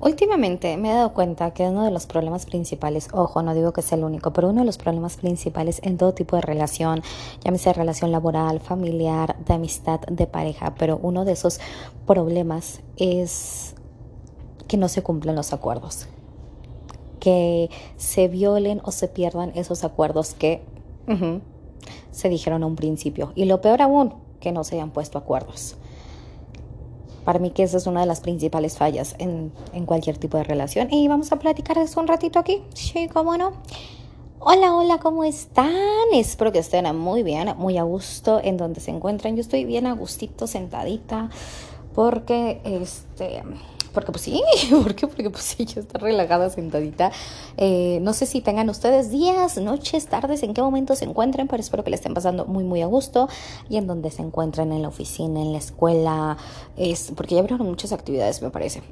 Últimamente me he dado cuenta que uno de los problemas principales, ojo, no digo que sea el único, pero uno de los problemas principales en todo tipo de relación, llámese relación laboral, familiar, de amistad, de pareja, pero uno de esos problemas es que no se cumplen los acuerdos, que se violen o se pierdan esos acuerdos que se dijeron a un principio. Y lo peor aún, que no se hayan puesto acuerdos. Para mí que esa es una de las principales fallas en, en cualquier tipo de relación. Y vamos a platicar eso un ratito aquí. Sí, cómo no. Hola, hola, ¿cómo están? Espero que estén muy bien, muy a gusto en donde se encuentran. Yo estoy bien a gustito, sentadita, porque este porque pues sí, ¿por qué? Porque pues sí, yo estoy relajada, sentadita. Eh, no sé si tengan ustedes días, noches, tardes, en qué momento se encuentren, pero espero que le estén pasando muy, muy a gusto y en donde se encuentren en la oficina, en la escuela, es porque ya abrieron muchas actividades, me parece.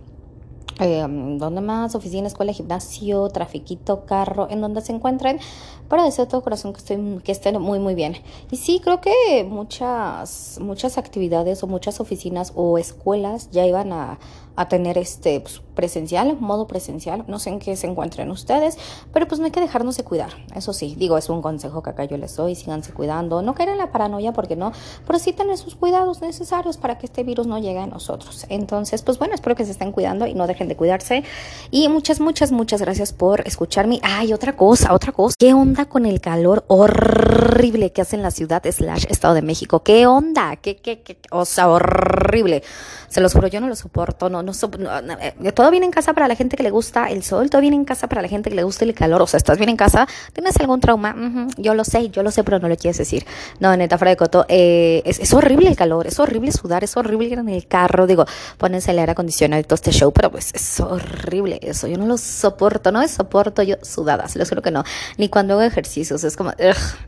Eh, ¿Dónde más? Oficina, escuela, gimnasio, trafiquito, carro, en donde se encuentren. Para deseo de todo corazón que, estoy, que estén muy, muy bien. Y sí, creo que muchas, muchas actividades o muchas oficinas o escuelas ya iban a, a tener este pues, presencial, modo presencial. No sé en qué se encuentren ustedes, pero pues no hay que dejarnos de cuidar. Eso sí, digo, es un consejo que acá yo les doy. Síganse cuidando. No caer en la paranoia porque no, pero sí tener sus cuidados necesarios para que este virus no llegue a nosotros. Entonces, pues bueno, espero que se estén cuidando y no dejen de cuidarse. Y muchas, muchas, muchas gracias por escucharme. Ay, otra cosa, otra cosa. ¿Qué onda con el calor horrible que hace en la ciudad slash Estado de México? ¿Qué onda? ¿Qué, qué, qué? O sea, horrible. Se los juro, yo no lo soporto, no, eh, todo viene en casa para la gente que le gusta el sol, todo viene en casa para la gente que le gusta el calor. O sea, estás bien en casa, tienes algún trauma, yo lo sé, yo lo sé, pero no lo quieres decir. No, neta, fuera de coto, eh, es, horrible el calor, es horrible sudar, es horrible ir en el carro, digo, pónense el aire acondicionado y todo este show, pero pues es horrible eso, yo no lo soporto, no soporto yo sudadas, lo juro que no, ni cuando hago ejercicios, es como,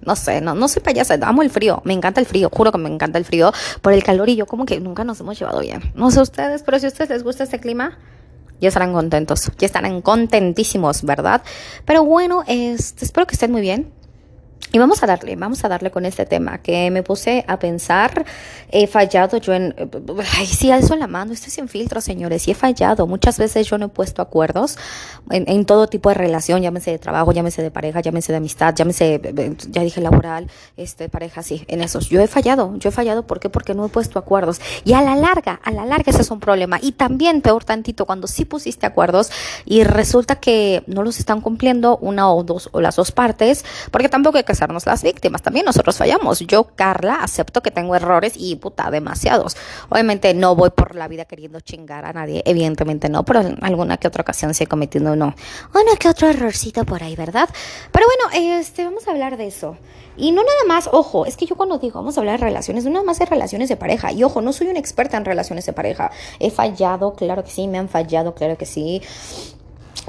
no sé, no, no soy payasa, amo el frío, me encanta el frío, juro que me encanta el frío por el calor y yo como que nunca nos hemos llevado bien. No sé ustedes, pero si a ustedes les gusta este clima, ya estarán contentos, ya estarán contentísimos, ¿verdad? Pero bueno, este, espero que estén muy bien. Y vamos a darle, vamos a darle con este tema que me puse a pensar. He fallado yo en. Ay, sí, alzo la mano, estoy sin filtro, señores. Y he fallado. Muchas veces yo no he puesto acuerdos en, todo tipo de relación, llámese de trabajo, llámese de pareja, llámese de amistad, llámese, ya dije laboral, este, pareja, sí, en esos. Yo he fallado, yo he fallado. ¿Por qué? Porque no he puesto acuerdos. Y a la larga, a la larga ese es un problema. Y también, peor tantito, cuando sí pusiste acuerdos y resulta que no los están cumpliendo una o dos o las dos partes, porque tampoco que las víctimas. También nosotros fallamos. Yo, Carla, acepto que tengo errores y puta, demasiados. Obviamente no voy por la vida queriendo chingar a nadie, evidentemente no, pero en alguna que otra ocasión sí he cometido uno, uno que otro errorcito por ahí, ¿verdad? Pero bueno, este, vamos a hablar de eso. Y no nada más, ojo, es que yo cuando digo vamos a hablar de relaciones, no nada más de relaciones de pareja. Y ojo, no soy una experta en relaciones de pareja. He fallado, claro que sí, me han fallado, claro que sí.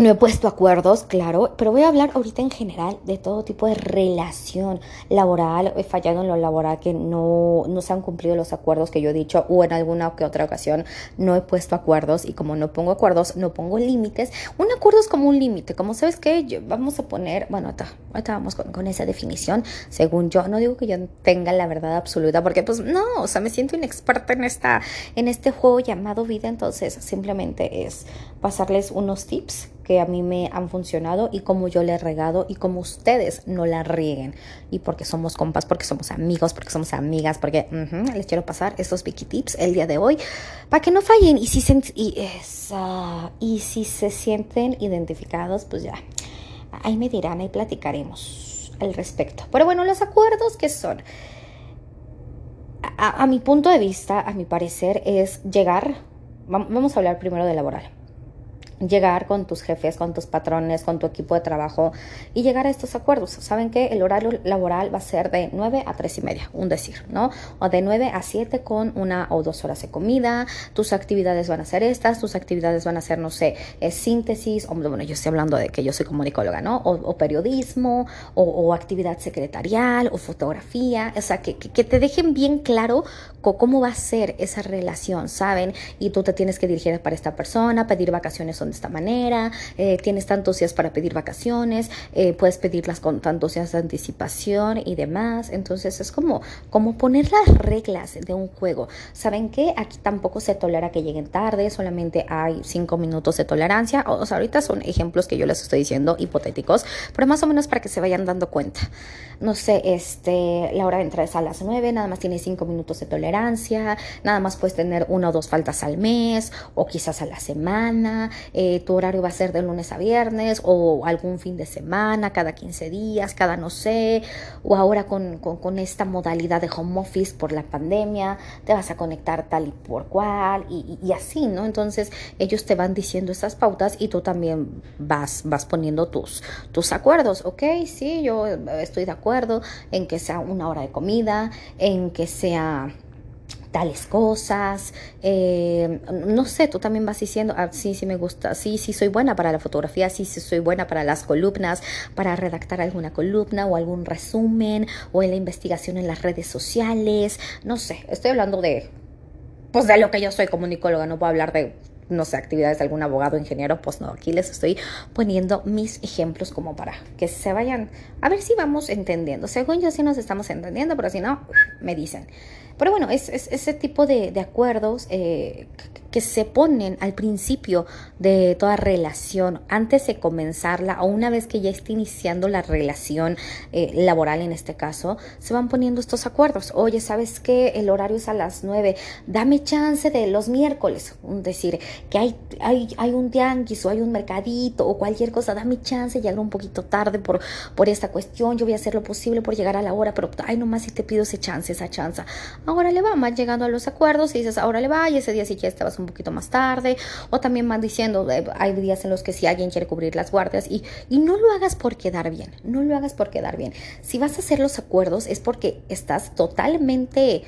No he puesto acuerdos, claro, pero voy a hablar ahorita en general de todo tipo de relación laboral. He fallado en lo laboral que no, no se han cumplido los acuerdos que yo he dicho o en alguna que otra ocasión no he puesto acuerdos y como no pongo acuerdos, no pongo límites. Un acuerdo es como un límite, como sabes que vamos a poner, bueno, ahorita, vamos con, con, esa definición, según yo. No digo que yo tenga la verdad absoluta porque pues no, o sea, me siento inexperta en, esta, en este juego llamado vida, entonces simplemente es pasarles unos tips a mí me han funcionado y como yo le he regado y como ustedes no la rieguen. Y porque somos compas, porque somos amigos, porque somos amigas, porque les quiero pasar estos piqui tips el día de hoy para que no fallen. Y si, se, y, y si se sienten identificados, pues ya, ahí me dirán, ahí platicaremos al respecto. Pero bueno, los acuerdos que son... A, a mi punto de vista, a mi parecer, es llegar, vamos a hablar primero de laboral llegar con tus jefes, con tus patrones, con tu equipo de trabajo y llegar a estos acuerdos. Saben que el horario laboral va a ser de 9 a 3 y media, un decir, ¿no? O de 9 a 7 con una o dos horas de comida. Tus actividades van a ser estas, tus actividades van a ser, no sé, síntesis, o bueno, yo estoy hablando de que yo soy comunicóloga, ¿no? O, periodismo, o, actividad secretarial, o fotografía, o sea, que, que te dejen bien claro cómo va a ser esa relación, ¿saben? Y tú te tienes que dirigir para esta persona, pedir vacaciones son de esta manera, eh, tienes tantos días para pedir vacaciones, eh, puedes pedirlas con tantos días de anticipación y demás. Entonces es como, como poner las reglas de un juego. ¿Saben qué? Aquí tampoco se tolera que lleguen tarde, solamente hay cinco minutos de tolerancia. O sea, ahorita son ejemplos que yo les estoy diciendo hipotéticos, pero más o menos para que se vayan dando cuenta. No sé, este, la hora de entrada es a las nueve, nada más tienes cinco minutos de tolerancia, nada más puedes tener una o dos faltas al mes o quizás a la semana, tu horario va a ser de lunes a viernes o algún fin de semana, cada 15 días, cada no sé, o ahora con, con, esta modalidad de home office por la pandemia, te vas a conectar tal y por cual y, y, así, ¿no? Entonces ellos te van diciendo estas pautas y tú también vas, vas poniendo tus, tus acuerdos, ¿ok? Sí, yo estoy de acuerdo en que sea una hora de comida, en que sea tales cosas, eh, no sé, tú también vas diciendo, ah, sí, sí me gusta, sí, sí soy buena para la fotografía, sí, sí soy buena para las columnas, para redactar alguna columna o algún resumen o en la investigación en las redes sociales, no sé, estoy hablando de, pues de lo que yo soy comunicóloga, no puedo hablar de no sé, actividades de algún abogado, ingeniero, pues no, aquí les estoy poniendo mis ejemplos como para que se vayan, a ver si vamos entendiendo. Según yo sí nos estamos entendiendo, pero si no, me dicen. Pero bueno, es, ese tipo de, acuerdos eh, que se ponen al principio de toda relación, antes de comenzarla o una vez que ya está iniciando la relación eh, laboral en este caso, se van poniendo estos acuerdos. Oye, ¿sabes qué? El horario es a las nueve, dame chance de los miércoles, es decir, que hay, hay, hay un tianguis o hay un mercadito o cualquier cosa, dame chance, llegar un poquito tarde por, por esta cuestión, yo voy a hacer lo posible por llegar a la hora, pero ay, nomás si te pido ese chance, esa chance. Ahora le va, más llegando a los acuerdos y dices, ahora le va, y ese día sí ya estabas un poquito más tarde, o también van diciendo, eh, hay días en los que si alguien quiere cubrir las guardias y, y no lo hagas por quedar bien, no lo hagas por quedar bien. Si vas a hacer los acuerdos es porque estás totalmente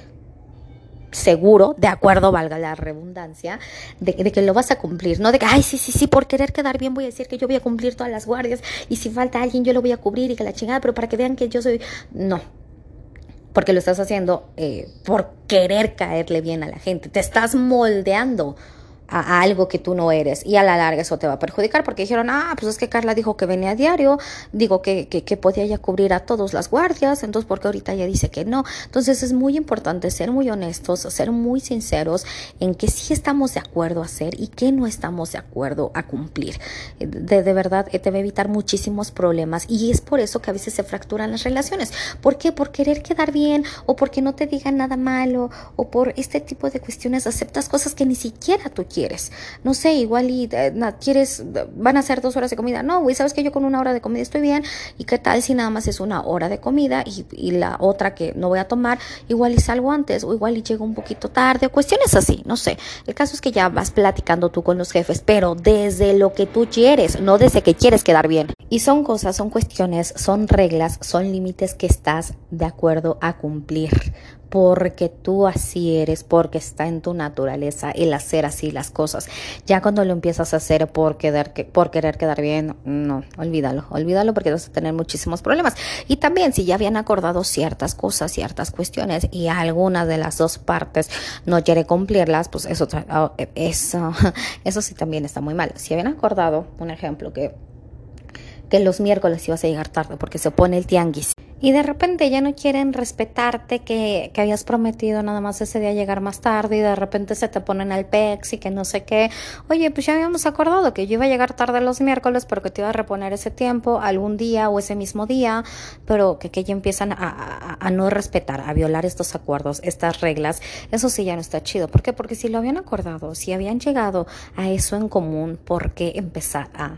seguro, de acuerdo, valga la redundancia, de, de, que lo vas a cumplir, no de que, ay, sí, sí, sí, por querer quedar bien voy a decir que yo voy a cumplir todas las guardias y si falta alguien yo lo voy a cubrir y que la chingada, pero para que vean que yo soy, no, porque lo estás haciendo eh, por querer caerle bien a la gente, te estás moldeando a, algo que tú no eres y a la larga eso te va a perjudicar porque dijeron, ah, pues es que Carla dijo que venía a diario, digo que, que, podía ya cubrir a todos las guardias, entonces porque ahorita ya dice que no. Entonces es muy importante ser muy honestos, ser muy sinceros en que sí estamos de acuerdo a hacer y que no estamos de acuerdo a cumplir. De, de verdad te va a evitar muchísimos problemas y es por eso que a veces se fracturan las relaciones. ¿Por qué? Por querer quedar bien o porque no te digan nada malo o por este tipo de cuestiones aceptas cosas que ni siquiera tú quieres. No sé, igual y eh, quieres, van a ser dos horas de comida. No, güey, sabes que yo con una hora de comida estoy bien. ¿Y qué tal si nada más es una hora de comida y, y la otra que no voy a tomar, igual y salgo antes o igual y llego un poquito tarde o cuestiones así, no sé. El caso es que ya vas platicando tú con los jefes, pero desde lo que tú quieres, no desde que quieres quedar bien. Y son cosas, son cuestiones, son reglas, son límites que estás de acuerdo a cumplir porque tú así eres, porque está en tu naturaleza el hacer así las cosas. Ya cuando lo empiezas a hacer por querer, por querer quedar bien, no, olvídalo, olvídalo porque vas a tener muchísimos problemas. Y también si ya habían acordado ciertas cosas, ciertas cuestiones y alguna de las dos partes no quiere cumplirlas, pues eso, eso, eso sí también está muy mal. Si habían acordado, un ejemplo, que que los miércoles ibas a llegar tarde porque se pone el tianguis y de repente ya no quieren respetarte que, que, habías prometido nada más ese día llegar más tarde y de repente se te ponen al PEX y que no sé qué. Oye, pues ya habíamos acordado que yo iba a llegar tarde los miércoles pero que te iba a reponer ese tiempo algún día o ese mismo día, pero que, que ya empiezan a, a, a, no respetar, a violar estos acuerdos, estas reglas. Eso sí ya no está chido. ¿Por qué? Porque si lo habían acordado, si habían llegado a eso en común, ¿por qué empezar a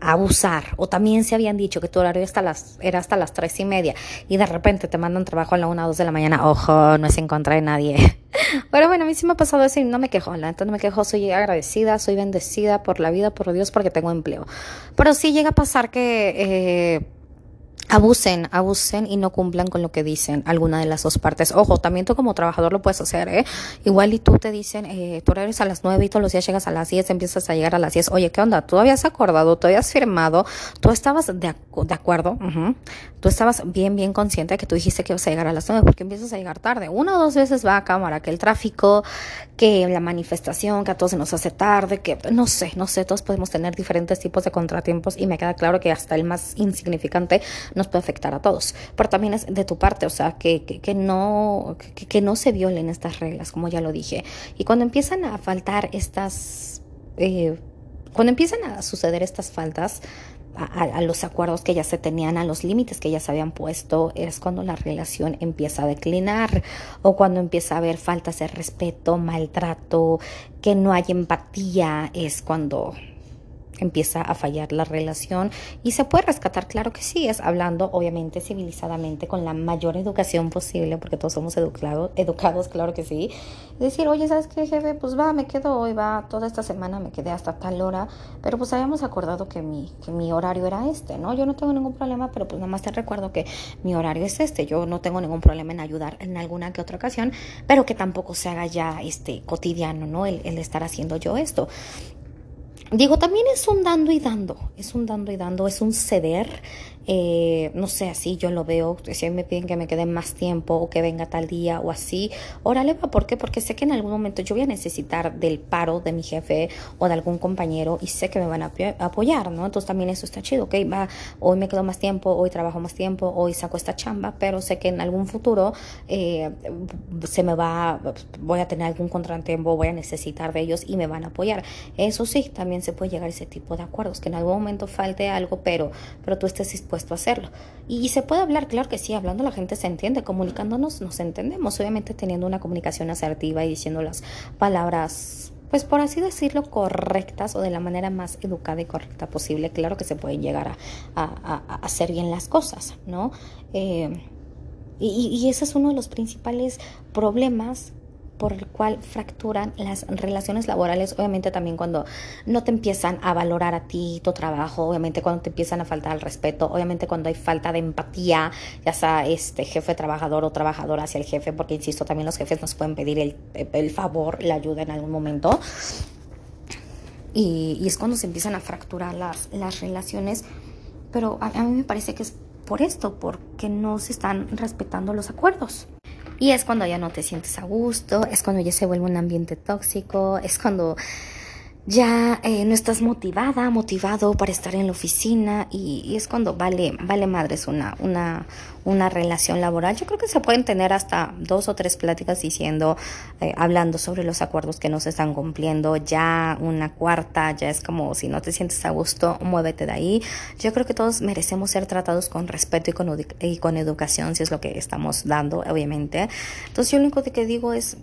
abusar. O también se habían dicho que tu horario hasta las, era hasta las tres y media y de repente te mandan trabajo a la una o dos de la mañana. Ojo, no es en contra de nadie. Pero bueno, a mí sí me ha pasado eso y no me quejo, la no me quejo, soy agradecida, soy bendecida por la vida, por Dios, porque tengo empleo. Pero sí llega a pasar que... Eh, abusen, abusen y no cumplan con lo que dicen alguna de las dos partes. Ojo, también tú como trabajador lo puedes hacer, ¿eh? Igual y tú te dicen, eh, tú eres a las nueve y todos los días llegas a las diez, empiezas a llegar a las diez. Oye, ¿qué onda? ¿Tú habías acordado? ¿Tú habías firmado? ¿Tú estabas de, de acuerdo? Tú estabas bien, bien consciente de que tú dijiste que ibas a llegar a las nueve porque empiezas a llegar tarde. Una o dos veces va a cámara, que el tráfico, que la manifestación, que a todos se nos hace tarde, que no sé, no sé, todos podemos tener diferentes tipos de contratiempos y me queda claro que hasta el más insignificante nos puede afectar a todos. Pero también es de tu parte, o sea, que, que, no, que, no se violen estas reglas, como ya lo dije. Y cuando empiezan a faltar estas, eh, cuando empiezan a suceder estas faltas, a, los acuerdos que ya se tenían, a los límites que ya se habían puesto, es cuando la relación empieza a declinar o cuando empieza a haber faltas de respeto, maltrato, que no hay empatía, es cuando empieza a fallar la relación y se puede rescatar, claro que sí, es hablando obviamente civilizadamente con la mayor educación posible, porque todos somos educados, educados, claro que sí. Decir, oye, ¿sabes qué, jefe? Pues va, me quedo hoy, va, toda esta semana me quedé hasta tal hora, pero pues habíamos acordado que mi, que mi horario era este, ¿no? Yo no tengo ningún problema, pero pues nada más te recuerdo que mi horario es este, yo no tengo ningún problema en ayudar en alguna que otra ocasión, pero que tampoco se haga ya este cotidiano, ¿no? El, el estar haciendo yo esto. Digo, también es un dando y dando, es un dando y dando, es un ceder, eh, no sé, así yo lo veo, si me piden que me quede más tiempo o que venga tal día o así, órale, ¿por qué? Porque sé que en algún momento yo voy a necesitar del paro de mi jefe o de algún compañero y sé que me van a apoyar, ¿no? Entonces también eso está chido, ok, va, hoy me quedo más tiempo, hoy trabajo más tiempo, hoy saco esta chamba, pero sé que en algún futuro eh, se me va, voy a tener algún contratiempo, voy a necesitar de ellos y me van a apoyar. Eso sí, también se puede llegar a ese tipo de acuerdos, que en algún momento falte algo, pero, pero tú estés dispuesto a hacerlo. Y, se puede hablar, claro que sí, hablando la gente se entiende, comunicándonos nos entendemos, obviamente teniendo una comunicación asertiva y diciendo las palabras pues por así decirlo, correctas o de la manera más educada y correcta posible, claro que se pueden llegar a, hacer bien las cosas, ¿no? Eh, y, y, ese es uno de los principales problemas por el cual fracturan las relaciones laborales, obviamente también cuando no te empiezan a valorar a ti, tu trabajo, obviamente cuando te empiezan a faltar el respeto, obviamente cuando hay falta de empatía, ya sea este jefe trabajador o trabajador hacia el jefe, porque insisto, también los jefes nos pueden pedir el, el favor, la ayuda en algún momento. Y, es cuando se empiezan a fracturar las, las relaciones, pero a mí me parece que es por esto, porque no se están respetando los acuerdos. Y es cuando ya no te sientes a gusto, es cuando ya se vuelve un ambiente tóxico, es cuando ya eh, no estás motivada, motivado para estar en la oficina y, es cuando vale, vale madres una, una, una relación laboral. Yo creo que se pueden tener hasta dos o tres pláticas diciendo, eh, hablando sobre los acuerdos que no se están cumpliendo. Ya una cuarta, ya es como si no te sientes a gusto, muévete de ahí. Yo creo que todos merecemos ser tratados con respeto y con, y con educación, si es lo que estamos dando, obviamente. Entonces yo lo único que digo es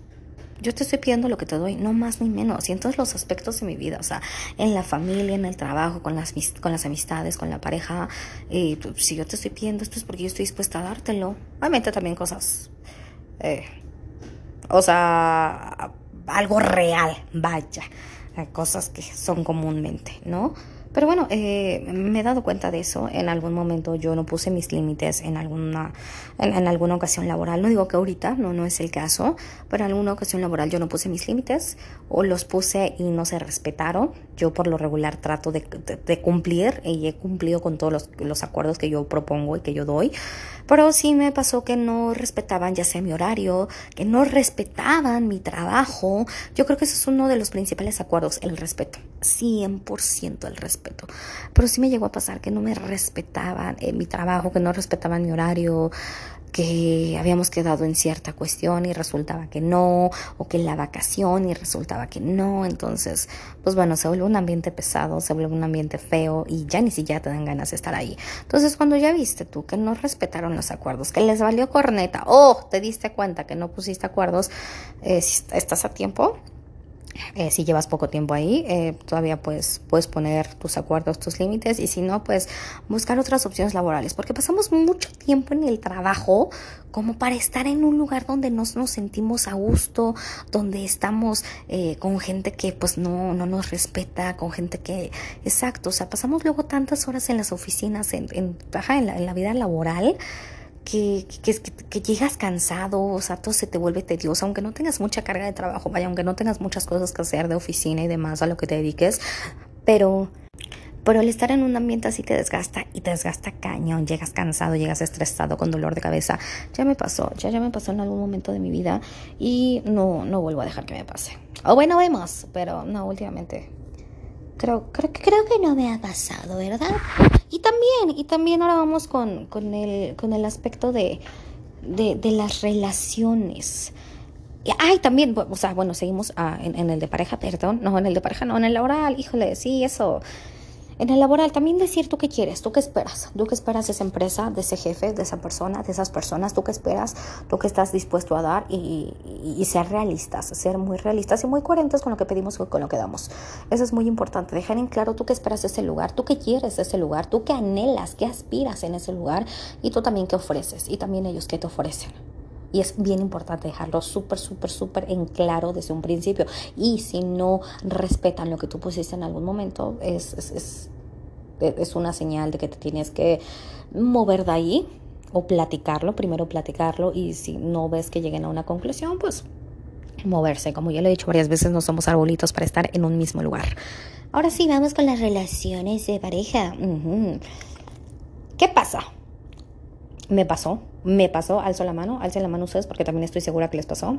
yo te estoy pidiendo lo que te doy, no más ni menos. Y en todos los aspectos de mi vida, o sea, en la familia, en el trabajo, con las, con las amistades, con la pareja. Y pues, si yo te estoy pidiendo esto es porque yo estoy dispuesta a dártelo. Obviamente también cosas, eh, o sea, algo real, vaya. Cosas que son comúnmente, ¿no? Pero bueno, eh, me he dado cuenta de eso. En algún momento yo no puse mis límites en alguna, en, alguna ocasión laboral. No digo que ahorita, no, no es el caso, pero en alguna ocasión laboral yo no puse mis límites o los puse y no se respetaron. Yo por lo regular trato de, cumplir y he cumplido con todos los, los acuerdos que yo propongo y que yo doy. Pero sí me pasó que no respetaban ya sea mi horario, que no respetaban mi trabajo. Yo creo que ese es uno de los principales acuerdos, el respeto. 100% el respeto. Pero sí me llegó a pasar que no me respetaban en mi trabajo, que no respetaban mi horario, que habíamos quedado en cierta cuestión y resultaba que no, o que en la vacación y resultaba que no. Entonces, pues bueno, se vuelve un ambiente pesado, se vuelve un ambiente feo y ya ni siquiera te dan ganas de estar ahí. Entonces, cuando ya viste tú que no respetaron los acuerdos, que les valió corneta, o te diste cuenta que no pusiste acuerdos, eh, estás a tiempo Eh, si llevas poco tiempo ahí, eh, todavía pues, puedes poner tus acuerdos, tus límites y si no, pues buscar otras opciones laborales, porque pasamos mucho tiempo en el trabajo como para estar en un lugar donde nos, nos sentimos a gusto, donde estamos eh, con gente que pues no, no nos respeta, con gente que, exacto, o sea, pasamos luego tantas horas en las oficinas, en, en, en, la, en la vida laboral que, que, llegas cansado, o sea, todo se te vuelve tedioso, aunque no tengas mucha carga de trabajo, vaya, aunque no tengas muchas cosas que hacer de oficina y demás a lo que te dediques, pero, pero el estar en un ambiente así te desgasta y te desgasta cañón, llegas cansado, llegas estresado, con dolor de cabeza, ya me pasó, ya, ya me pasó en algún momento de mi vida y no, no vuelvo a dejar que me pase. O bueno, vemos, pero no, últimamente creo, creo, creo que no me ha pasado, ¿verdad? Y también, y también ahora vamos con, con, el, con el aspecto de, de, las relaciones. Ay, también, o sea, bueno, seguimos ah, en, en, el de pareja, perdón, no, en el de pareja, no, en el laboral, híjole, sí, eso, en el laboral. También decir tú qué quieres, tú qué esperas, tú qué esperas de esa empresa, de ese jefe, de esa persona, de esas personas, tú qué esperas, tú qué estás dispuesto a dar y, ser realistas, ser muy realistas y muy coherentes con lo que pedimos y con lo que damos. Eso es muy importante, dejar en claro tú qué esperas de ese lugar, tú qué quieres de ese lugar, tú qué anhelas, qué aspiras en ese lugar y tú también qué ofreces y también ellos qué te ofrecen. Y es bien importante dejarlo súper, súper, súper en claro desde un principio. Y si no respetan lo que tú pusiste en algún momento, es, es, es, es una señal de que te tienes que mover de ahí o platicarlo, primero platicarlo y si no ves que lleguen a una conclusión, pues moverse. Como ya lo he dicho varias veces, no somos arbolitos para estar en un mismo lugar. Ahora sí, vamos con las relaciones de pareja. ¿Qué pasa? Me pasó me pasó, alzo la mano, alcen la mano ustedes porque también estoy segura que les pasó,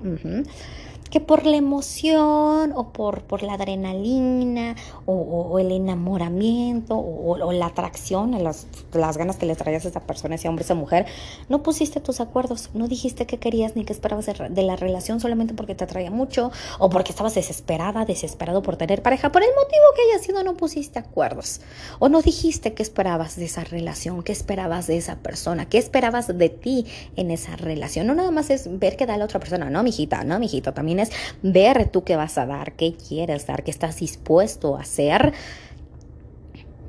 que por la emoción o por, por la adrenalina o, el enamoramiento o, la atracción, las, las ganas que le traías a esa persona, ese hombre, esa mujer, no pusiste tus acuerdos, no dijiste qué querías ni qué esperabas de la relación solamente porque te atraía mucho o porque estabas desesperada, desesperado por tener pareja, por el motivo que haya sido no pusiste acuerdos o no dijiste qué esperabas de esa relación, qué esperabas de esa persona, qué esperabas de ti en esa relación. No nada más es ver qué da la otra persona, no, mijita, no, mijito, también es ver tú qué vas a dar, qué quieres dar, qué estás dispuesto a hacer.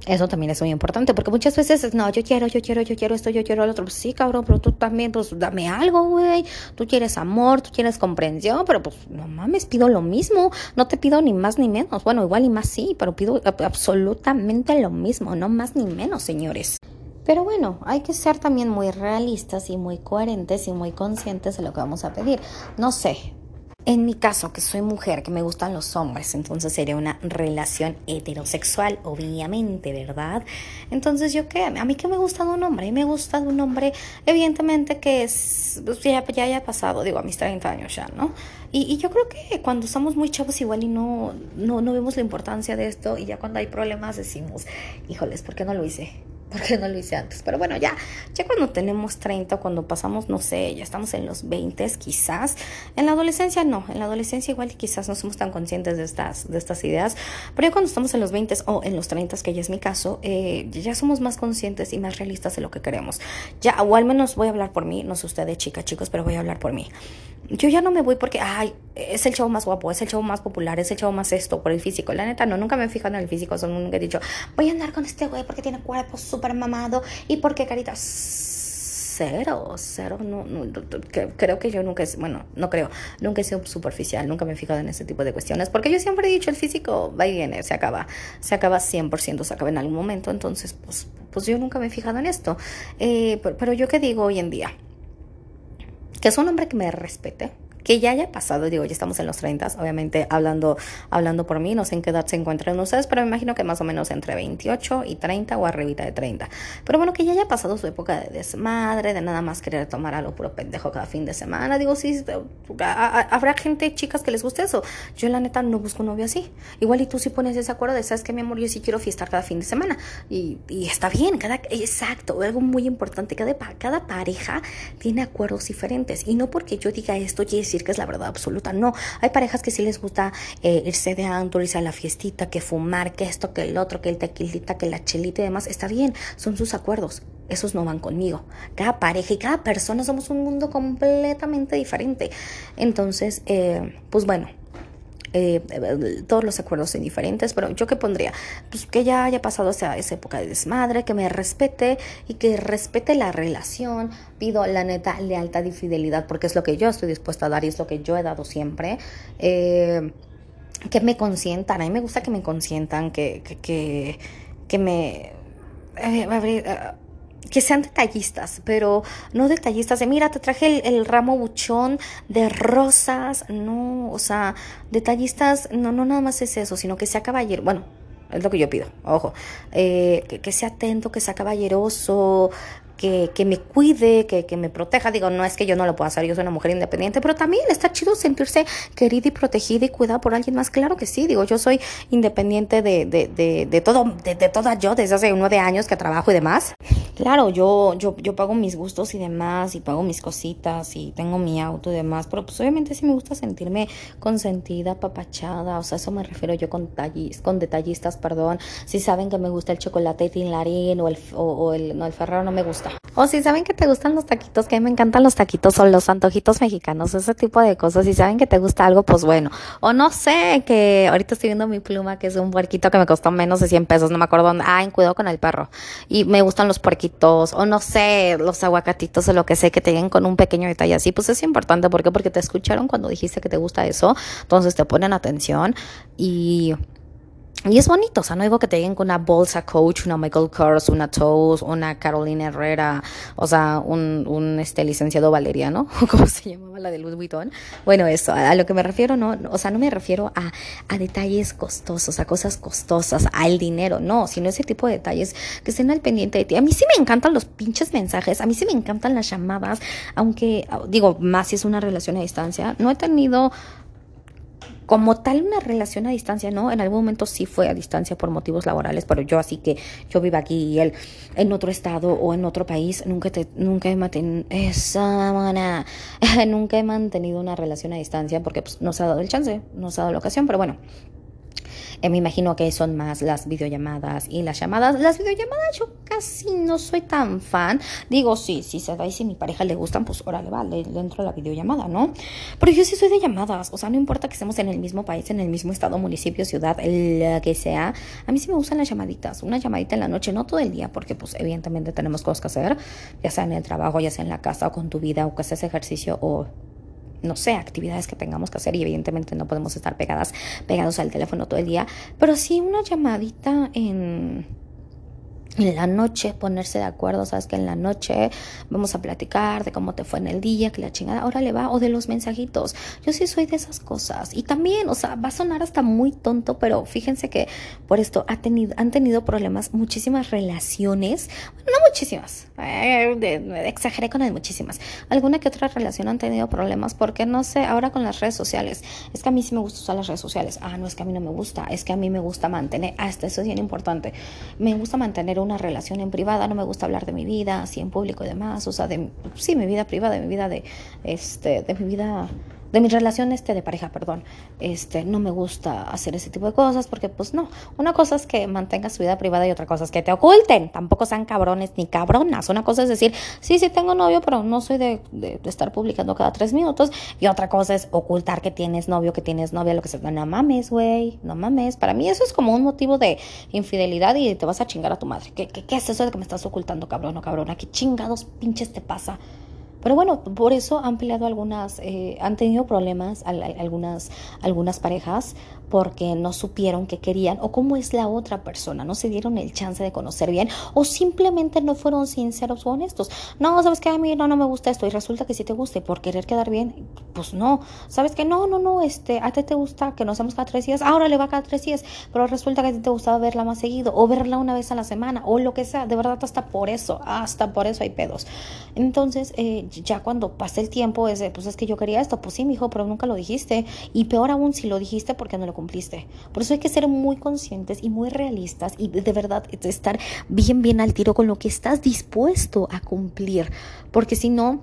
Eso también es muy importante, porque muchas veces, no, yo quiero, yo quiero, yo quiero esto, yo quiero lo otro. Sí, cabrón, pero tú también, pues dame algo, güey. Tú quieres amor, tú quieres comprensión, pero pues no mames, pido lo mismo. No te pido ni más ni menos. Bueno, igual y más sí, pero pido absolutamente lo mismo, no más ni menos, señores. Pero bueno, hay que ser también muy realistas y muy coherentes y muy conscientes de lo que vamos a pedir. No sé, en mi caso, que soy mujer, que me gustan los hombres, entonces sería una relación heterosexual, obviamente, ¿verdad? Entonces, ¿yo qué? A mí que me gusta de un hombre, me gusta de un hombre, evidentemente que es, pues, ya, ya haya pasado, digo, a mis 30 años ya, ¿no? Y, y, yo creo que cuando estamos muy chavos igual y no, no, no vemos la importancia de esto y ya cuando hay problemas decimos, híjoles, ¿por qué no lo hice? ¿Por qué no lo hice antes? Pero bueno, ya, ya cuando tenemos 30, cuando pasamos, no sé, ya estamos en los 20 quizás. En la adolescencia no, en la adolescencia igual quizás no somos tan conscientes de estas, de estas ideas. Pero ya cuando estamos en los 20 o en los 30, que ya es mi caso, eh, ya somos más conscientes y más realistas de lo que queremos. Ya, o al menos voy a hablar por mí, no sé ustedes chicas, chicos, pero voy a hablar por mí. Yo ya no me voy porque, ay, es el chavo más guapo, es el chavo más popular, es el chavo más esto, por el físico. La neta, no, nunca me he fijado en el físico, solo nunca he dicho, voy a andar con este güey porque tiene cuerpo súper mamado y porque carita cero, cero, no, no, creo que yo nunca, bueno, no creo, nunca he sido superficial, nunca me he fijado en ese tipo de cuestiones, porque yo siempre he dicho, el físico va y viene, se acaba, se acaba 100%, se acaba en algún momento, entonces, pues, pues yo nunca me he fijado en esto. Eh, pero, pero yo qué digo hoy en día, que es un hombre que me respete, que ya haya pasado, digo, ya estamos en los 30, obviamente hablando, hablando por mí, no sé en qué edad se encuentran ustedes, pero me imagino que más o menos entre 28 y 30 o arribita de 30. Pero bueno, que ya haya pasado su época de desmadre, de nada más querer tomar algo puro pendejo cada fin de semana. Digo, sí, habrá gente, chicas, que les guste eso. Yo la neta no busco un novio así. Igual y tú si pones ese acuerdo de, sabes que mi amor, yo sí quiero fiestar cada fin de semana. Y, y está bien, cada, exacto, algo muy importante, cada, cada pareja tiene acuerdos diferentes. Y no porque yo diga esto, y decir que es la verdad absoluta. No, hay parejas que sí les gusta eh, irse de antro, a la fiestita, que fumar, que esto, que el otro, que el tequilita, que la chelita y demás. Está bien, son sus acuerdos. Esos no van conmigo. Cada pareja y cada persona somos un mundo completamente diferente. Entonces, eh, pues bueno, eh, todos los acuerdos son diferentes, pero yo qué pondría, pues que ya haya pasado esa, época de desmadre, que me respete y que respete la relación. Pido la neta lealtad y fidelidad porque es lo que yo estoy dispuesta a dar y es lo que yo he dado siempre. Eh, que me consientan, a mí me gusta que me consientan, que, que, que, que me... Eh, que sean detallistas, pero no detallistas de, mira, te traje el, ramo buchón de rosas, no, o sea, detallistas, no, no nada más es eso, sino que sea caballero, bueno, es lo que yo pido, ojo, eh, que, que, sea atento, que sea caballeroso, que, que me cuide, que, que, me proteja. Digo, no es que yo no lo pueda hacer, yo soy una mujer independiente, pero también está chido sentirse querida y protegida y cuidada por alguien más. Claro que sí, digo, yo soy independiente de, de, de, de todo, de, de toda yo desde hace nueve años que trabajo y demás. Claro, yo, yo, yo pago mis gustos y demás, y pago mis cositas, y tengo mi auto y demás, pero pues obviamente sí me gusta sentirme consentida, papachada, o sea, eso me refiero yo con, tallis, con detallistas, perdón. Si saben que me gusta el chocolate tinlarín o el, o, o el, no, el ferrero no me gusta o si saben que te gustan los taquitos, que me encantan los taquitos o los antojitos mexicanos, ese tipo de cosas. Si saben que te gusta algo, pues bueno. O no sé, que ahorita estoy viendo mi pluma, que es un puerquito que me costó menos de 100 pesos, no me acuerdo dónde. Ah, en Cuidado con el Perro. Y me gustan los puerquitos, o no sé, los aguacatitos o lo que sé, que te lleguen con un pequeño detalle así. Pues es importante, ¿por qué? Porque te escucharon cuando dijiste que te gusta eso, entonces te ponen atención y y es bonito, o sea, no digo que te lleguen con una bolsa Coach, una Michael Kors, una Toast, una Carolina Herrera, o sea, un, un este licenciado Valeriano, como se llamaba la de Louis Vuitton. Bueno, eso, a, lo que me refiero, no, o sea, no me refiero a, a detalles costosos, a cosas costosas, al dinero, no, sino ese tipo de detalles que estén al pendiente de ti. A mí sí me encantan los pinches mensajes, a mí sí me encantan las llamadas, aunque, digo, más si es una relación a distancia, no he tenido como tal una relación a distancia, ¿no? En algún momento sí fue a distancia por motivos laborales, pero yo así que yo vivo aquí y él en otro estado o en otro país, nunca te, nunca he mantenido esa nunca he mantenido una relación a distancia porque pues, no se ha dado el chance, no se ha dado la ocasión, pero bueno. Eh, me imagino que son más las videollamadas y las llamadas. Las videollamadas yo casi no soy tan fan. Digo, sí, si se da y si mi pareja le gustan, pues órale, va, le, entro a la videollamada, ¿no? Pero yo sí soy de llamadas. O sea, no importa que estemos en el mismo país, en el mismo estado, municipio, ciudad, el que sea. A mí sí me gustan las llamaditas. Una llamadita en la noche, no todo el día, porque pues evidentemente tenemos cosas que hacer, ya sea en el trabajo, ya sea en la casa o con tu vida o que haces ejercicio o no sé, actividades que tengamos que hacer y evidentemente no podemos estar pegadas, pegados al teléfono todo el día, pero sí una llamadita en en la noche ponerse de acuerdo, sabes que en la noche vamos a platicar de cómo te fue en el día, que la chingada ahora le va, o de los mensajitos. Yo sí soy de esas cosas. Y también, o sea, va a sonar hasta muy tonto, pero fíjense que por esto ha tenido, han tenido problemas muchísimas relaciones, no muchísimas, eh, exageré con el muchísimas. Alguna que otra relación han tenido problemas porque no sé, ahora con las redes sociales, es que a mí sí me gusta usar las redes sociales. Ah, no, es que a mí no me gusta, es que a mí me gusta mantener, hasta eso es bien importante. Me gusta mantener un una relación en privada, no me gusta hablar de mi vida, así en público y demás, o sea, de, sí, mi vida privada, de mi vida de, este, de mi vida de mi relación este de pareja, perdón, este no me gusta hacer ese tipo de cosas porque pues no, una cosa es que mantengas su vida privada y otra cosa es que te oculten, tampoco sean cabrones ni cabronas, una cosa es decir, sí, sí tengo novio, pero no soy de, de, estar publicando cada tres minutos. Y otra cosa es ocultar que tienes novio, que tienes novia, lo que sea, no mames, güey, no mames, para mí eso es como un motivo de infidelidad y te vas a chingar a tu madre, ¿qué, qué, qué es eso de que me estás ocultando, cabrón o cabrona? ¿Qué chingados pinches te pasa? Pero bueno, por eso han peleado algunas, eh, han tenido problemas algunas, algunas parejas porque no supieron qué querían o cómo es la otra persona, no se dieron el chance de conocer bien o simplemente no fueron sinceros o honestos. No, sabes que a mí no, no me gusta esto y resulta que sí te gusta por querer quedar bien, pues no. Sabes que no, no, no, este, a ti te gusta que nos vemos cada tres días, ahora le va cada tres días, pero resulta que a ti te gustaba verla más seguido o verla una vez a la semana o lo que sea, de verdad hasta por eso, hasta por eso hay pedos. Entonces, eh, ya cuando pasa el tiempo, es pues es que yo quería esto, pues sí, mi hijo, pero nunca lo dijiste. Y peor aún si lo dijiste porque no lo cumpliste. Por eso hay que ser muy conscientes y muy realistas y de verdad estar bien, bien al tiro con lo que estás dispuesto a cumplir. Porque si no,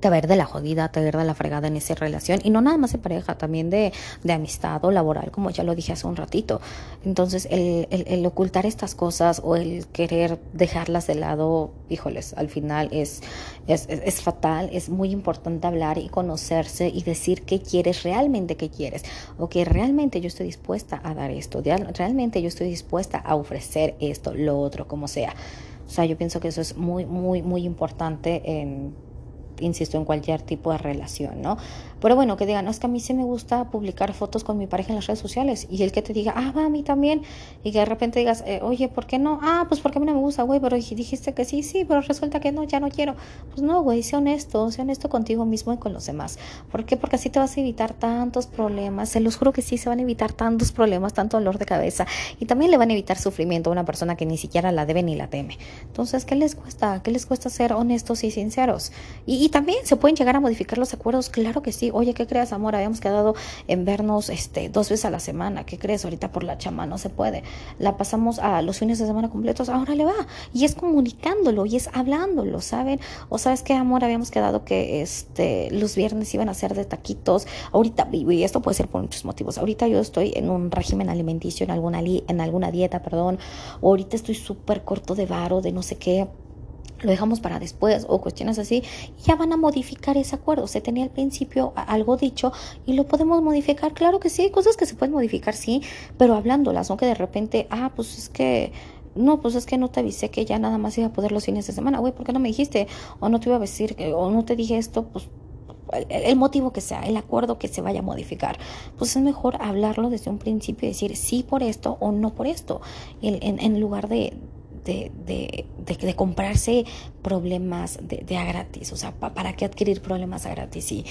te va a ir de la jodida, te va a ir de la fregada en esa relación. Y no nada más de pareja, también de, de amistad o laboral, como ya lo dije hace un ratito. Entonces, el, el, ocultar estas cosas o el querer dejarlas de lado, híjoles, al final es, es, es, fatal. Es muy importante hablar y conocerse y decir qué quieres, realmente qué quieres. O que realmente yo estoy dispuesta a dar esto, realmente yo estoy dispuesta a ofrecer esto, lo otro, como sea. O sea, yo pienso que eso es muy, muy, muy importante en insisto, en cualquier tipo de relación, ¿no? Pero bueno, que digan, no, es que a mí sí me gusta publicar fotos con mi pareja en las redes sociales. Y el que te diga, ah, va, a mí también. Y que de repente digas, eh, oye, ¿por qué no? Ah, pues porque a mí no me gusta, güey, pero dijiste que sí, sí, pero resulta que no, ya no quiero. Pues no, güey, sé honesto, sé honesto contigo mismo y con los demás. ¿Por qué? Porque así te vas a evitar tantos problemas. Se los juro que sí, se van a evitar tantos problemas, tanto dolor de cabeza. Y también le van a evitar sufrimiento a una persona que ni siquiera la debe ni la teme. Entonces, ¿qué les cuesta? ¿Qué les cuesta ser honestos y sinceros? Y, y también se pueden llegar a modificar los acuerdos, claro que sí oye, ¿qué crees, amor? Habíamos quedado en vernos este, dos veces a la semana. ¿Qué crees? Ahorita por la chama no se puede. La pasamos a los fines de semana completos, ahora le va. Y es comunicándolo y es hablándolo, ¿saben? O sabes qué, amor, habíamos quedado que este, los viernes iban a ser de taquitos. Ahorita, y esto puede ser por muchos motivos. Ahorita yo estoy en un régimen alimenticio, en alguna, en alguna dieta, perdón. ahorita estoy súper corto de varo, de no sé qué lo dejamos para después o cuestiones así, ya van a modificar ese acuerdo. Se tenía al principio algo dicho y lo podemos modificar. Claro que sí, hay cosas que se pueden modificar, sí, pero hablándolas, aunque de repente, ah, pues es que no, pues es que no te avisé que ya nada más iba a poder los fines de semana, güey, ¿por qué no me dijiste? O no te iba a decir, que, o no te dije esto, pues el, motivo que sea, el acuerdo que se vaya a modificar, pues es mejor hablarlo desde un principio y decir sí por esto o no por esto, en lugar de, de, de, de, comprarse problemas de, a gratis. O sea, ¿para qué adquirir problemas a gratis? Y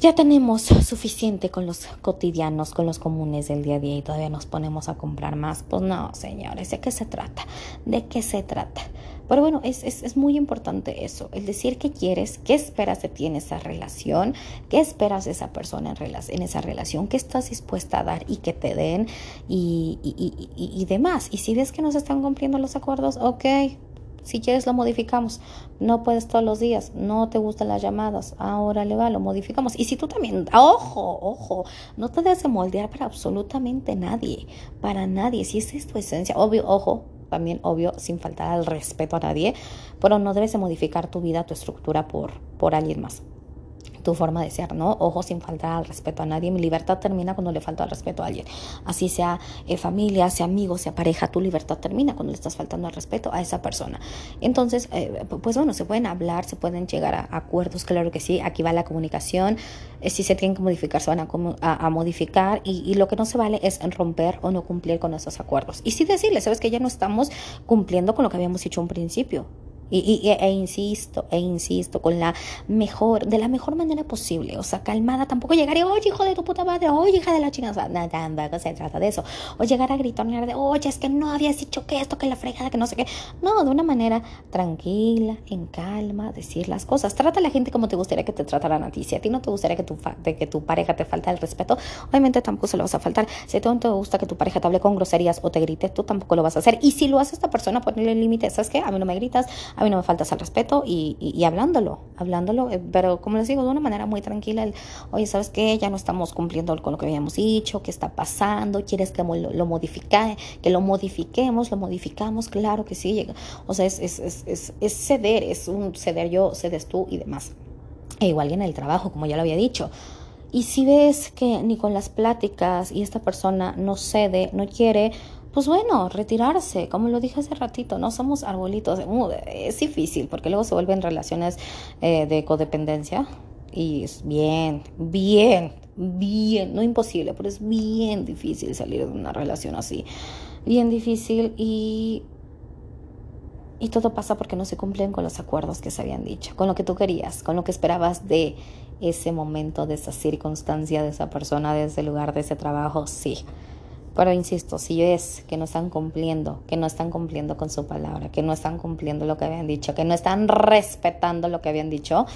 ya tenemos suficiente con los cotidianos, con los comunes del día a día y todavía nos ponemos a comprar más. Pues no, señores, ¿de qué se trata? ¿De qué se trata? Pero bueno, es, es, es, muy importante eso, el decir qué quieres, qué esperas de ti en esa relación, qué esperas de esa persona en, en esa relación, qué estás dispuesta a dar y que te den y, y, y, y demás. Y si ves que no se están cumpliendo los acuerdos, ok, si quieres lo modificamos. No puedes todos los días, no te gustan las llamadas, ahora le va, lo modificamos. Y si tú también, ojo, ojo, no te debes de moldear para absolutamente nadie, para nadie. Si esa es tu esencia, obvio, ojo, también obvio, sin faltar al respeto a nadie, pero no debes de modificar tu vida, tu estructura por, por alguien más tu forma de ser, ¿no? Ojo, sin faltar al respeto a nadie. Mi libertad termina cuando le falta al respeto a alguien. Así sea eh, familia, sea amigo, sea pareja, tu libertad termina cuando le estás faltando al respeto a esa persona. Entonces, eh, pues bueno, se pueden hablar, se pueden llegar a acuerdos, claro que sí. Aquí va la comunicación. Eh, si se tienen que modificar, se van a, modificar. Y, y, lo que no se vale es romper o no cumplir con esos acuerdos. Y sí decirle, sabes que ya no estamos cumpliendo con lo que habíamos hecho un principio. Y, e insisto, e insisto, con la mejor, de la mejor manera posible, o sea, calmada, tampoco llegar y, oye, hijo de tu puta madre, oye, hija de la chingada, nada, tampoco se trata de eso, o llegar a gritar, de, oye, es que no habías dicho que esto, que la fregada, que no sé qué, no, de una manera tranquila, en calma, decir las cosas, trata a la gente como te gustaría que te trataran a ti, si a ti no te gustaría que tu, de que tu pareja te falta el respeto, obviamente tampoco se lo vas a faltar, si a ti no te gusta que tu pareja te hable con groserías o te grite, tú tampoco lo vas a hacer, y si lo hace esta persona, ponerle límites, ¿sabes qué? A mí no me gritas, a mí no me faltas al respeto y, y, hablándolo, hablándolo, eh, pero como les digo, de una manera muy tranquila, el, oye, ¿sabes qué? Ya no estamos cumpliendo con lo que habíamos dicho, ¿qué está pasando? ¿Quieres que lo, lo modifique, que lo modifiquemos, lo modificamos? Claro que sí, o sea, es, es, es, es, ceder, es un ceder yo, cedes tú y demás. E igual en el trabajo, como ya lo había dicho. Y si ves que ni con las pláticas y esta persona no cede, no quiere, pues bueno, retirarse, como lo dije hace ratito, no somos arbolitos, es difícil porque luego se vuelven relaciones eh, de codependencia y es bien, bien, bien, no imposible, pero es bien difícil salir de una relación así, bien difícil y y todo pasa porque no se cumplen con los acuerdos que se habían dicho, con lo que tú querías, con lo que esperabas de ese momento, de esa circunstancia, de esa persona, de ese lugar, de ese trabajo, sí. Pero insisto, si ves que no están cumpliendo, que no están cumpliendo con su palabra, que no están cumpliendo lo que habían dicho, que no están respetando lo que habían dicho,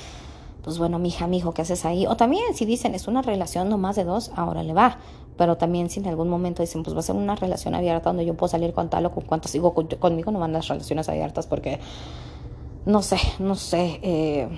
pues bueno, mi hija, mi hijo, ¿qué haces ahí? O también si dicen, es una relación no más de dos, ahora le va. Pero también si en algún momento dicen, pues va a ser una relación abierta donde yo puedo salir con tal o con cuanto sigo conmigo, no van las relaciones abiertas porque, no sé, no sé. Eh,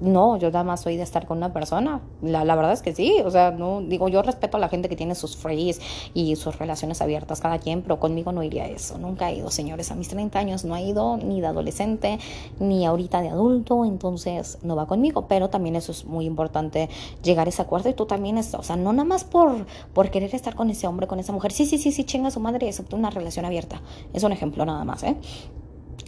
no, yo nada más soy de estar con una persona. La, la, verdad es que sí. O sea, no digo, yo respeto a la gente que tiene sus frees y sus relaciones abiertas cada quien, pero conmigo no iría eso. Nunca he ido, señores. A mis 30 años no he ido ni de adolescente ni ahorita de adulto, entonces no va conmigo. Pero también eso es muy importante llegar a ese acuerdo y tú también, es, o sea, no nada más por, por querer estar con ese hombre, con esa mujer. Sí, sí, sí, sí, chinga su madre y acepta una relación abierta. Es un ejemplo nada más, ¿eh?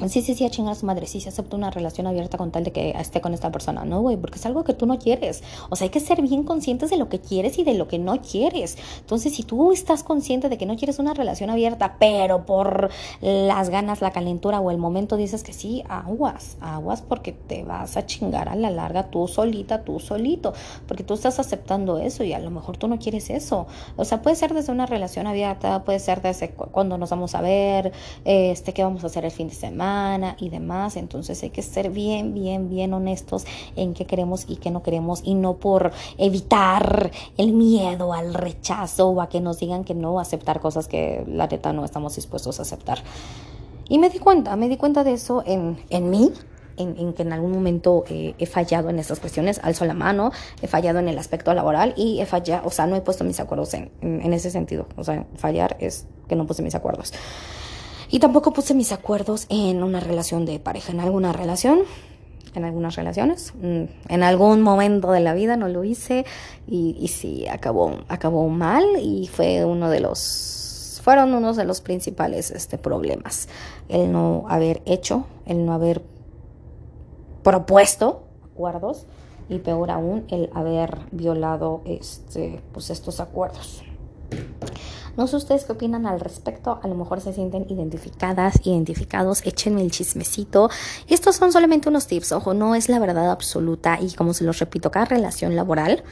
Sí, sí, sí, a chingar a su madre, sí, se acepta una relación abierta con tal de que esté con esta persona. No, güey, porque es algo que tú no quieres. O sea, hay que ser bien conscientes de lo que quieres y de lo que no quieres. Entonces, si tú estás consciente de que no quieres una relación abierta, pero por las ganas, la calentura o el momento dices que sí, aguas, aguas porque te vas a chingar a la larga tú solita, tú solito, porque tú estás aceptando eso y a lo mejor tú no quieres eso. O sea, puede ser desde una relación abierta, puede ser desde cuando nos vamos a ver, este, qué vamos a hacer el fin de semana y demás. Entonces hay que ser bien, bien, bien honestos en qué queremos y qué no queremos y no por evitar el miedo al rechazo o a que nos digan que no, aceptar cosas que la neta no estamos dispuestos a aceptar. Y me di cuenta, me di cuenta de eso en, en mí, en, que en algún momento eh, he fallado en estas cuestiones, alzo la mano, he fallado en el aspecto laboral y he fallado, o sea, no he puesto mis acuerdos en, en ese sentido. O sea, fallar es que no puse mis acuerdos. Y tampoco puse mis acuerdos en una relación de pareja, en alguna relación, en algunas relaciones. Mm, en algún momento de la vida no lo hice y, sí, acabó, acabó mal y fue uno de los, fueron unos de los principales este, problemas. El no haber hecho, el no haber propuesto acuerdos y peor aún el haber violado este, pues estos acuerdos. No sé ustedes qué opinan al respecto. A lo mejor se sienten identificadas, identificados. Échenme el chismecito. Y estos son solamente unos tips. Ojo, no es la verdad absoluta. Y como se los repito, cada relación laboral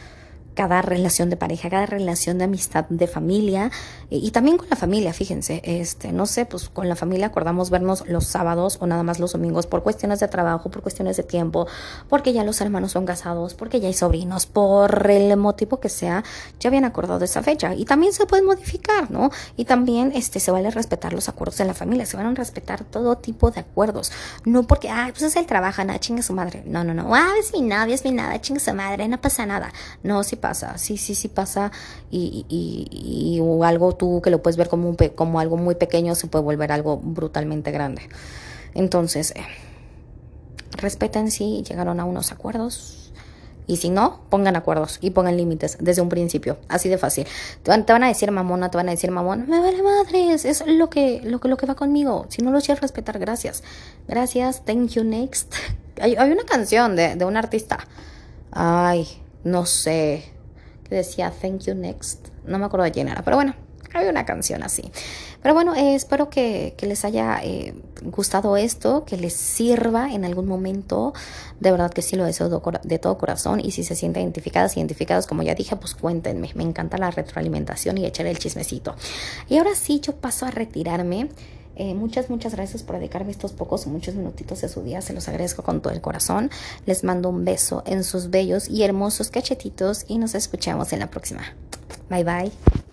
cada relación de pareja, cada relación de amistad, de familia y, también con la familia, fíjense, este, no sé, pues con la familia acordamos vernos los sábados o nada más los domingos por cuestiones de trabajo, por cuestiones de tiempo, porque ya los hermanos son casados, porque ya hay sobrinos, por el motivo que sea, ya habían acordado esa fecha. Y también se puede modificar, ¿no? Y también este se vale respetar los acuerdos de la familia, se van a respetar todo tipo de acuerdos, no porque, ah, pues es el trabajo, nada, chinga su madre, no, no, no, ah, es mi novia, es mi nada, chinga su madre, no pasa nada, no, si pasa, sí, sí, sí pasa y, y, o algo tú que lo puedes ver como, un como algo muy pequeño se puede volver algo brutalmente grande. Entonces, eh, respeten si llegaron a unos acuerdos. Y si no, pongan acuerdos y pongan límites desde un principio. Así de fácil. Te van, te van, a decir mamona, te van a decir mamón. Me vale madres. Es lo que, lo que, lo que va conmigo. Si no lo quieres respetar, gracias. Gracias. Thank you next. Hay, hay una canción de, de un artista. Ay, no sé decía Thank You Next. No me acuerdo de quién era, pero bueno, hay una canción así. Pero bueno, eh, espero que, les haya eh, gustado esto, que les sirva en algún momento. De verdad que sí lo deseo de todo corazón. Y si se sienten identificadas, identificados, como ya dije, pues cuéntenme. Me encanta la retroalimentación y echar el chismecito. Y ahora sí, yo paso a retirarme. Eh, muchas, muchas gracias por dedicarme estos pocos, muchos minutitos de su día. Se los agradezco con todo el corazón. Les mando un beso en sus bellos y hermosos cachetitos y nos escuchamos en la próxima. Bye bye.